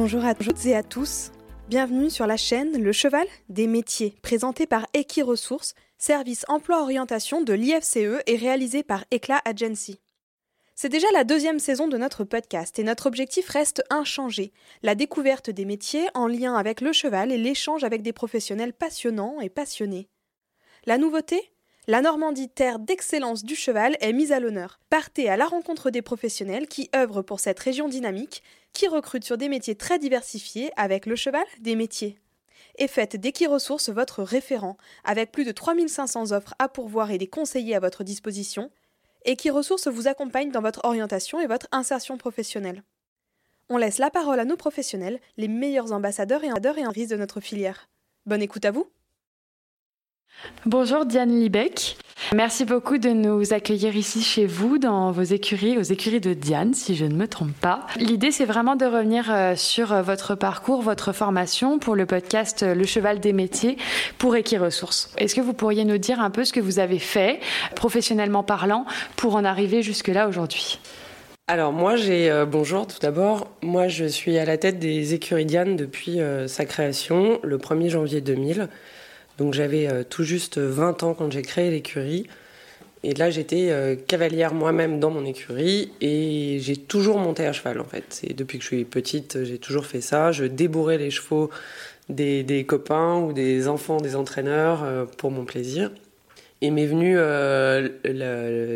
Bonjour à toutes et à tous. Bienvenue sur la chaîne Le Cheval des métiers, présenté par Equiresources, service emploi-orientation de l'IFCE et réalisé par Eclat Agency. C'est déjà la deuxième saison de notre podcast et notre objectif reste inchangé, la découverte des métiers en lien avec le cheval et l'échange avec des professionnels passionnants et passionnés. La nouveauté? La Normandie, terre d'excellence du cheval, est mise à l'honneur. Partez à la rencontre des professionnels qui œuvrent pour cette région dynamique, qui recrutent sur des métiers très diversifiés avec le cheval des métiers. Et faites d'Equiresources votre référent, avec plus de 3500 offres à pourvoir et des conseillers à votre disposition. Equiresources vous accompagne dans votre orientation et votre insertion professionnelle. On laisse la parole à nos professionnels, les meilleurs ambassadeurs et et en risque de notre filière. Bonne écoute à vous! Bonjour Diane Liebeck. Merci beaucoup de nous accueillir ici chez vous, dans vos écuries, aux écuries de Diane, si je ne me trompe pas. L'idée, c'est vraiment de revenir euh, sur euh, votre parcours, votre formation pour le podcast euh, Le Cheval des métiers pour Equiresources. Est-ce que vous pourriez nous dire un peu ce que vous avez fait, professionnellement parlant, pour en arriver jusque-là aujourd'hui? Alors moi j'ai bonjour tout d'abord. Moi je suis à la tête des écuries Diane depuis sa création le 1er janvier 2000. Donc j'avais euh, tout juste 20 ans quand j'ai créé l'écurie. Et là, j'étais euh, cavalière moi-même dans mon écurie et j'ai toujours monté à cheval en fait. Et depuis que je suis petite, j'ai toujours fait ça. Je débourrais les chevaux des, copains ou des enfants des entraîneurs euh, pour mon plaisir. Et m'est venue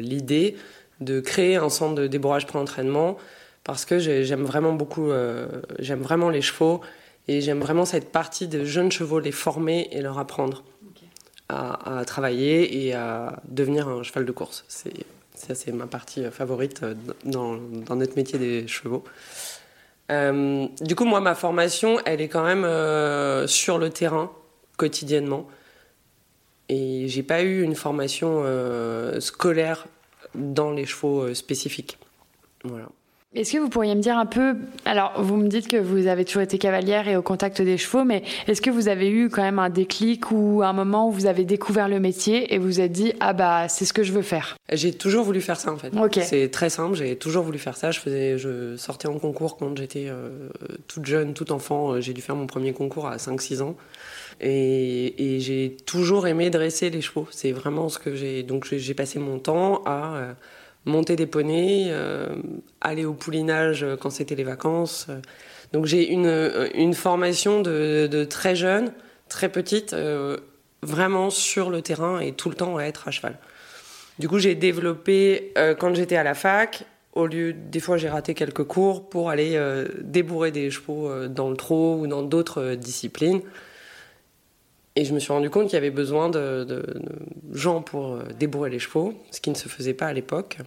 l'idée de créer un centre de débourrage pré-entraînement parce que j'aime vraiment beaucoup, j'aime vraiment les chevaux et j'aime vraiment cette partie de jeunes chevaux, les former et leur apprendre à, travailler et à devenir un cheval de course. C'est, ça, c'est ma partie favorite dans, dans notre métier des chevaux. Euh, du coup, moi, ma formation, elle est quand même euh, sur le terrain, quotidiennement. Et j'ai pas eu une formation euh, scolaire dans les chevaux spécifiques. Voilà. Est-ce que vous pourriez me dire un peu, alors vous me dites que vous avez toujours été cavalière et au contact des chevaux, mais est-ce que vous avez eu quand même un déclic ou un moment où vous avez découvert le métier et vous êtes dit ah bah c'est ce que je veux faire? J'ai toujours voulu faire ça en fait. C'est très simple, j'ai toujours voulu faire ça. Je faisais, je sortais en concours quand j'étais euh, toute jeune, tout enfant. Euh, j'ai dû faire mon premier concours à 5-6 ans. Et, j'ai toujours aimé dresser les chevaux. C'est vraiment ce que j'ai. Donc j'ai passé mon temps à euh, monter des poneys, euh, aller au poulinage quand c'était les vacances. Donc j'ai une, euh, une formation de, très jeune, très petite, euh, vraiment sur le terrain et tout le temps à être à cheval. Du coup, j'ai développé, quand j'étais à la fac, au lieu, des fois j'ai raté quelques cours pour aller débourrer des chevaux dans le trot ou dans d'autres disciplines. Et je me suis rendu compte qu'il y avait besoin de, gens pour euh, débourrer les chevaux, ce qui ne se faisait pas à l'époque.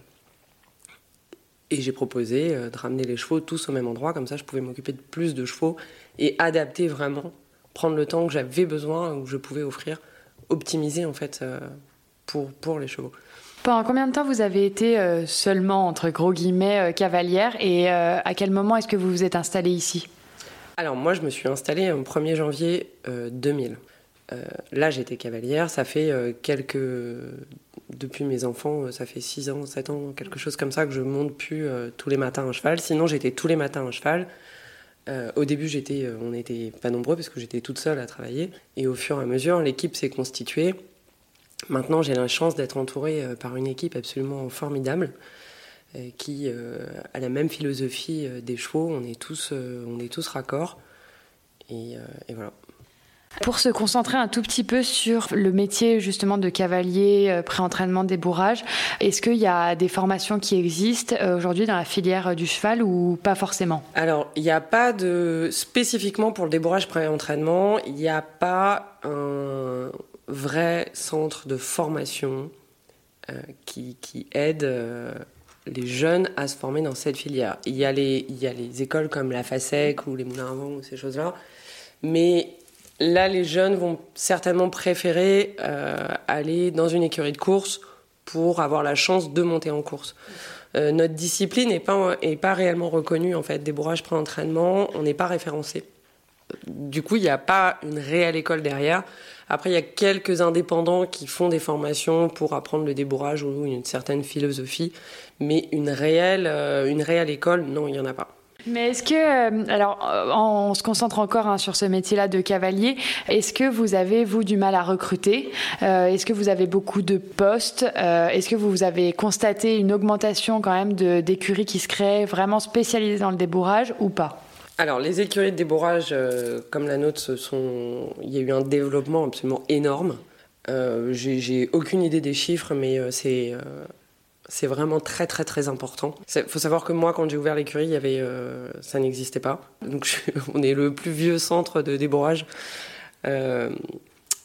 Et j'ai proposé euh, de ramener les chevaux tous au même endroit, comme ça je pouvais m'occuper de plus de chevaux et adapter vraiment, prendre le temps que j'avais besoin, ou que je pouvais offrir, optimiser en fait euh, pour, pour les chevaux. Pendant combien de temps vous avez été seulement, entre gros guillemets, cavalière et à quel moment est-ce que vous vous êtes installée ici? Alors moi je me suis installée au 1er janvier 2000. Euh, là, j'étais cavalière. Ça fait euh, quelques. Depuis mes enfants, euh, ça fait 6 ans, 7 ans, quelque chose comme ça, que je monte plus tous les matins un cheval. Sinon, j'étais tous les matins un cheval. au début, j'étais, on n'était pas nombreux parce que j'étais toute seule à travailler. Et au fur et à mesure, l'équipe s'est constituée. Maintenant, j'ai la chance d'être entourée par une équipe absolument formidable qui a la même philosophie des chevaux. On est tous, on est tous raccords. et voilà. Pour se concentrer un tout petit peu sur le métier justement de cavalier, euh, pré-entraînement, débourrage, est-ce qu'il y a des formations qui existent euh, aujourd'hui dans la filière du cheval ou pas forcément? Alors, il n'y a pas de spécifiquement pour le débourrage pré-entraînement, il n'y a pas un vrai centre de formation euh, qui, aide les jeunes à se former dans cette filière. Il y a les, écoles comme la FASEC ou les Moulins à ou ces choses-là, mais Là, les jeunes vont certainement préférer euh, aller dans une écurie de course pour avoir la chance de monter en course. Euh, notre discipline n'est pas, est pas réellement reconnue, en fait. Débourrage pré-entraînement, on n'est pas référencé. Du coup, il n'y a pas une réelle école derrière. Après, il y a quelques indépendants qui font des formations pour apprendre le débourrage ou une certaine philosophie, mais une réelle, euh, une réelle école, non, il n'y en a pas. Mais est-ce que, euh, alors, on se concentre encore hein, sur ce métier-là de cavalier, est-ce que vous avez, vous, du mal à recruter? Est-ce que vous avez beaucoup de postes? Est-ce que vous avez constaté une augmentation quand même d'écuries qui se créent vraiment spécialisées dans le débourrage ou pas? Alors, les écuries de débourrage, comme la nôtre, il y a eu un développement absolument énorme. Euh, J'ai aucune idée des chiffres, mais c'est c'est vraiment très très très important. Il faut savoir que moi, quand j'ai ouvert l'écurie, y avait, euh, ça n'existait pas. Donc on est le plus vieux centre de débourrage. Euh,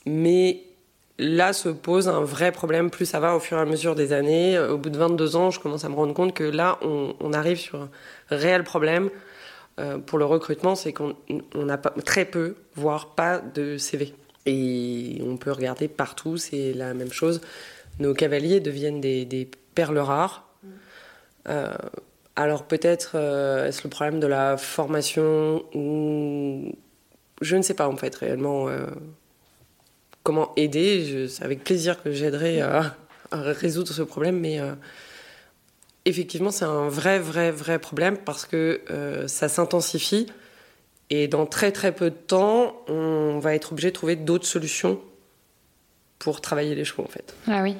mais là se pose un vrai problème. Plus ça va au fur et à mesure des années. Au bout de 22 ans, je commence à me rendre compte que là, on, arrive sur un réel problème. Euh, pour le recrutement, c'est qu'on a pas, très peu, voire pas de CV. Et on peut regarder partout, c'est la même chose. Nos cavaliers deviennent des, des perles rares. Euh, alors peut-être euh, est-ce le problème de la formation ou je ne sais pas en fait réellement euh, comment aider. C'est avec plaisir que j'aiderai à, résoudre ce problème, mais effectivement c'est un vrai vrai vrai problème parce que ça s'intensifie et dans très très peu de temps on va être obligé de trouver d'autres solutions pour travailler les chevaux en fait. Ah oui.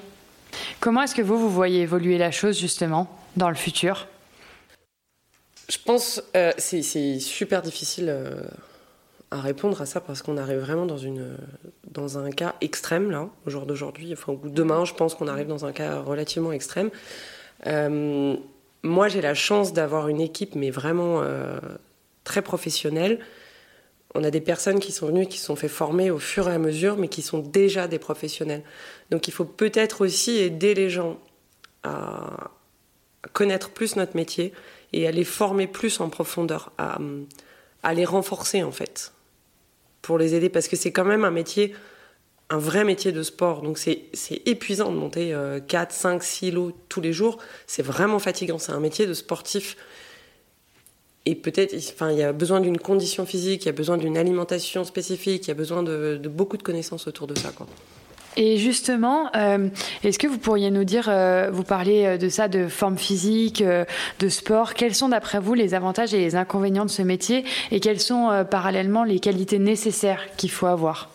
Comment est-ce que vous, vous voyez évoluer la chose justement dans le futur? Je pense euh, c'est super difficile euh, à répondre à ça parce qu'on arrive vraiment dans, une, dans un cas extrême là, au jour d'aujourd'hui. Enfin, demain, je pense qu'on arrive dans un cas relativement extrême. Euh, moi, j'ai la chance d'avoir une équipe, mais vraiment très professionnelle on a des personnes qui sont venues, qui se sont fait former au fur et à mesure, mais qui sont déjà des professionnels. Donc il faut peut-être aussi aider les gens à connaître plus notre métier et à les former plus en profondeur, à, les renforcer en fait, pour les aider, parce que c'est quand même un métier, un vrai métier de sport. Donc c'est épuisant de monter 4, 5, 6 lots tous les jours. C'est vraiment fatigant. C'est un métier de sportif et peut-être, enfin, il y a besoin d'une condition physique, il y a besoin d'une alimentation spécifique, il y a besoin de, beaucoup de connaissances autour de ça, quoi. Et justement, euh, est-ce que vous pourriez nous dire, euh, vous parlez euh, de ça, de forme physique, de sport, quels sont d'après vous les avantages et les inconvénients de ce métier? Et quelles sont parallèlement les qualités nécessaires qu'il faut avoir?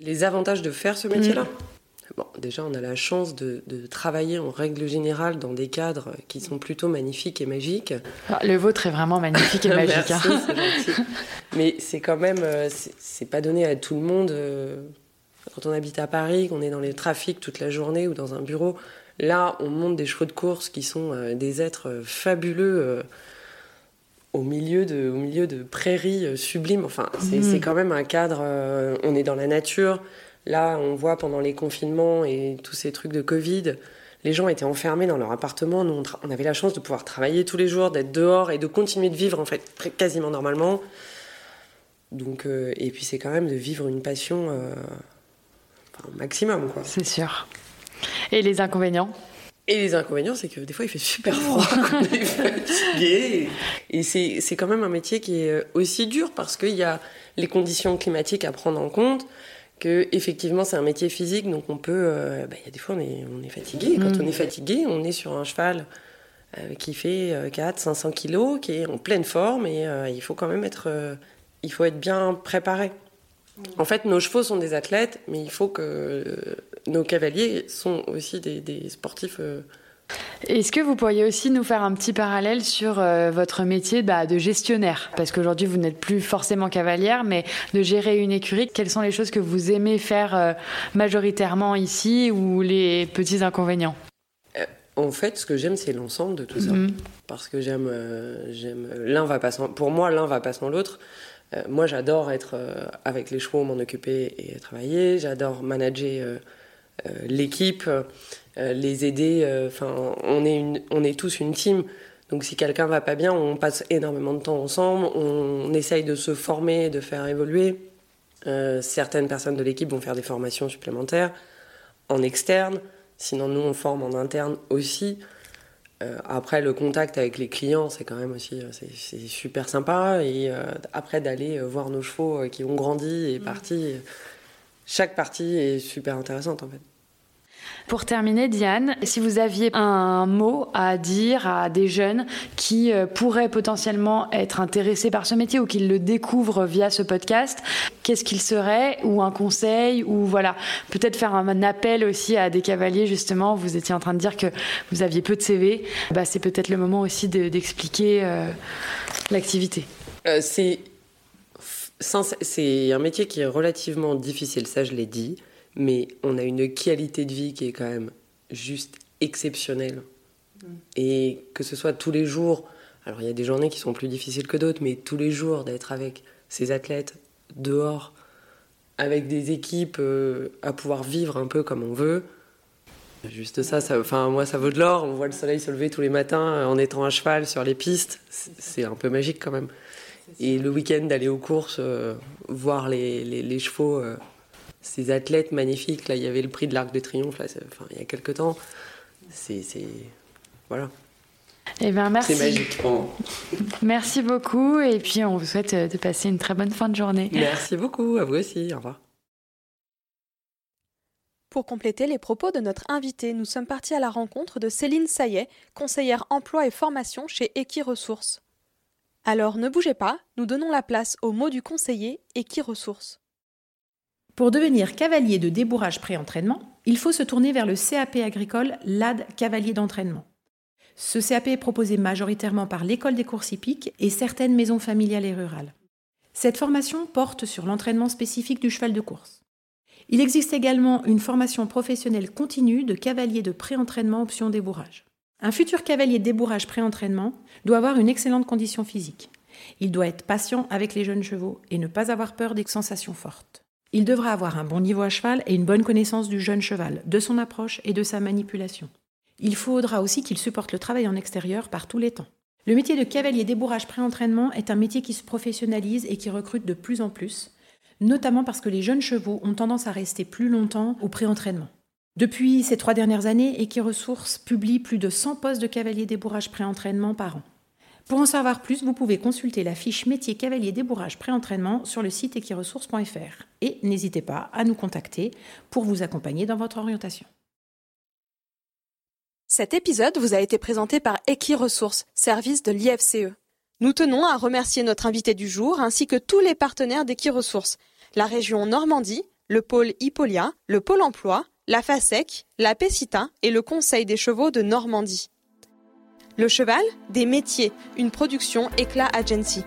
Les avantages de faire ce métier-là? Mm. Bon, déjà, on a la chance de, travailler en règle générale dans des cadres qui sont plutôt magnifiques et magiques. Ah, le vôtre est vraiment magnifique et magique. Merci, hein. Mais c'est quand même, euh, c'est pas donné à tout le monde. Euh, quand on habite à Paris, qu'on est dans les trafics toute la journée ou dans un bureau, là, on monte des chevaux de course qui sont euh, des êtres fabuleux au milieu de, au milieu de prairies sublimes. Enfin, c'est mm. quand même un cadre. on est dans la nature. Là, on voit pendant les confinements et tous ces trucs de Covid, les gens étaient enfermés dans leur appartement. Nous, on, avait la chance de pouvoir travailler tous les jours, d'être dehors et de continuer de vivre en fait quasiment normalement. Donc, euh, et puis c'est quand même de vivre une passion euh, au maximum, quoi. C'est sûr. Et les inconvénients? Et les inconvénients, c'est que des fois, il fait super froid, on est fatigué. Et c'est quand même un métier qui est aussi dur parce qu'il y a les conditions climatiques à prendre en compte que effectivement c'est un métier physique, donc on peut, euh, bah, il y a des fois on est, on est fatigué. Quand mm. on est fatigué, on est sur un cheval euh, qui fait 400-500 euh, kilos, qui est en pleine forme, et il faut quand même être, il faut être bien préparé. Mm. En fait, nos chevaux sont des athlètes, mais il faut que nos cavaliers sont aussi des, des sportifs est-ce que vous pourriez aussi nous faire un petit parallèle sur euh, votre métier bah, de gestionnaire? Parce qu'aujourd'hui, vous n'êtes plus forcément cavalière, mais de gérer une écurie, quelles sont les choses que vous aimez faire euh, majoritairement ici ou les petits inconvénients? Euh, en fait, ce que j'aime, c'est l'ensemble de tout ça. Mhm. Parce que j'aime, j'aime l'un va pas sans, pour moi, l'un va pas sans l'autre. moi, j'adore être avec les chevaux, m'en occuper et travailler. J'adore manager l'équipe. Euh, les aider. Euh, enfin, on est on est tous une team. Donc si quelqu'un va pas bien, on passe énormément de temps ensemble, on, essaye de se former, de faire évoluer. Euh, certaines personnes de l'équipe vont faire des formations supplémentaires en externe, sinon nous on forme en interne aussi. après le contact avec les clients, c'est quand même aussi c'est super sympa. Et après d'aller voir nos chevaux qui ont grandi et mmh. parti, chaque partie est super intéressante en fait. Pour terminer, Diane, si vous aviez un mot à dire à des jeunes qui euh, pourraient potentiellement être intéressés par ce métier ou qui le découvrent via ce podcast, qu'est-ce qu'il serait Ou un conseil Ou voilà, peut-être faire un appel aussi à des cavaliers, justement. Vous étiez en train de dire que vous aviez peu de CV. Bah, c'est peut-être le moment aussi d'expliquer euh, l'activité. Euh, c'est c'est un métier qui est relativement difficile, ça je l'ai dit mais on a une qualité de vie qui est quand même juste exceptionnelle. Mm. Et que ce soit tous les jours, alors il y a des journées qui sont plus difficiles que d'autres, mais tous les jours d'être avec ces athlètes dehors, avec des équipes, euh, à pouvoir vivre un peu comme on veut. Juste ça, ça, enfin moi ça vaut de l'or. On voit le soleil se lever tous les matins euh, en étant à cheval sur les pistes. C'est un peu magique quand même. Et le week-end d'aller aux courses, euh, voir les, les chevaux ces athlètes magnifiques. Là, il y avait le prix de l'Arc de Triomphe, là, enfin, il y a quelques temps. C'est. Voilà. Eh ben, merci. C'est magique. Merci beaucoup. Et puis, on vous souhaite euh, de passer une très bonne fin de journée. Merci beaucoup. À vous aussi. Au revoir. Pour compléter les propos de notre invité, nous sommes partis à la rencontre de Céline Saillet, conseillère emploi et formation chez Equiresources. Alors ne bougez pas, nous donnons la place au mot du conseiller Equiresources. Pour devenir cavalier de débourrage pré-entraînement, il faut se tourner vers le CAP agricole LAD Cavalier d'entraînement. Ce CAP est proposé majoritairement par l'école des courses hippiques et certaines maisons familiales et rurales. Cette formation porte sur l'entraînement spécifique du cheval de course. Il existe également une formation professionnelle continue de cavalier de pré-entraînement option débourrage. Un futur cavalier débourrage pré-entraînement doit avoir une excellente condition physique. Il doit être patient avec les jeunes chevaux et ne pas avoir peur des sensations fortes. Il devra avoir un bon niveau à cheval et une bonne connaissance du jeune cheval, de son approche et de sa manipulation. Il faudra aussi qu'il supporte le travail en extérieur par tous les temps. Le métier de cavalier débourrage pré-entraînement est un métier qui se professionnalise et qui recrute de plus en plus, notamment parce que les jeunes chevaux ont tendance à rester plus longtemps au pré-entraînement. Depuis ces trois dernières années, Equiresources publie plus de 100 postes de cavalier débourrage pré-entraînement par an. Pour en savoir plus, vous pouvez consulter la fiche métier cavalier débourrage pré-entraînement sur le site equiresources.fr et n'hésitez pas à nous contacter pour vous accompagner dans votre orientation. Cet épisode vous a été présenté par Equiresources, service de l'IFCE. Nous tenons à remercier notre invité du jour ainsi que tous les partenaires d'Equiresources, la région Normandie, le pôle Hippolia, le pôle emploi, la FASEC, la PECITA et le Conseil des chevaux de Normandie. Le cheval, des métiers, une production Éclat Agency.